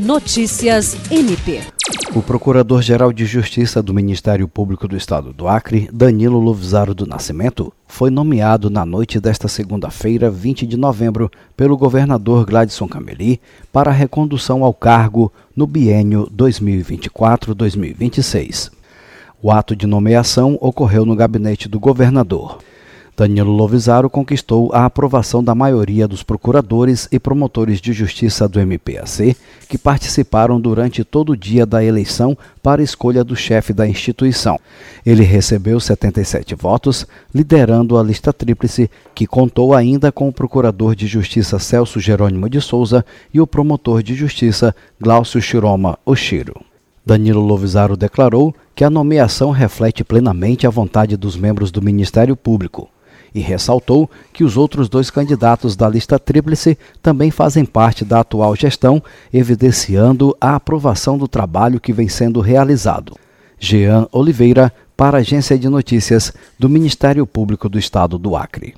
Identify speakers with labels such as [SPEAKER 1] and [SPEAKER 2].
[SPEAKER 1] Notícias MP.
[SPEAKER 2] O Procurador-Geral de Justiça do Ministério Público do Estado do Acre, Danilo Lovisaro do Nascimento, foi nomeado na noite desta segunda-feira, 20 de novembro, pelo governador Gladson Cameli para recondução ao cargo no biênio 2024-2026. O ato de nomeação ocorreu no gabinete do governador. Danilo Lovisaro conquistou a aprovação da maioria dos procuradores e promotores de justiça do MPAC, que participaram durante todo o dia da eleição para escolha do chefe da instituição. Ele recebeu 77 votos, liderando a lista tríplice, que contou ainda com o procurador de justiça Celso Jerônimo de Souza e o promotor de justiça Glaucio Chiroma Oshiro. Danilo Lovisaro declarou que a nomeação reflete plenamente a vontade dos membros do Ministério Público e ressaltou que os outros dois candidatos da lista tríplice também fazem parte da atual gestão, evidenciando a aprovação do trabalho que vem sendo realizado. Jean Oliveira, para a Agência de Notícias do Ministério Público do Estado do Acre.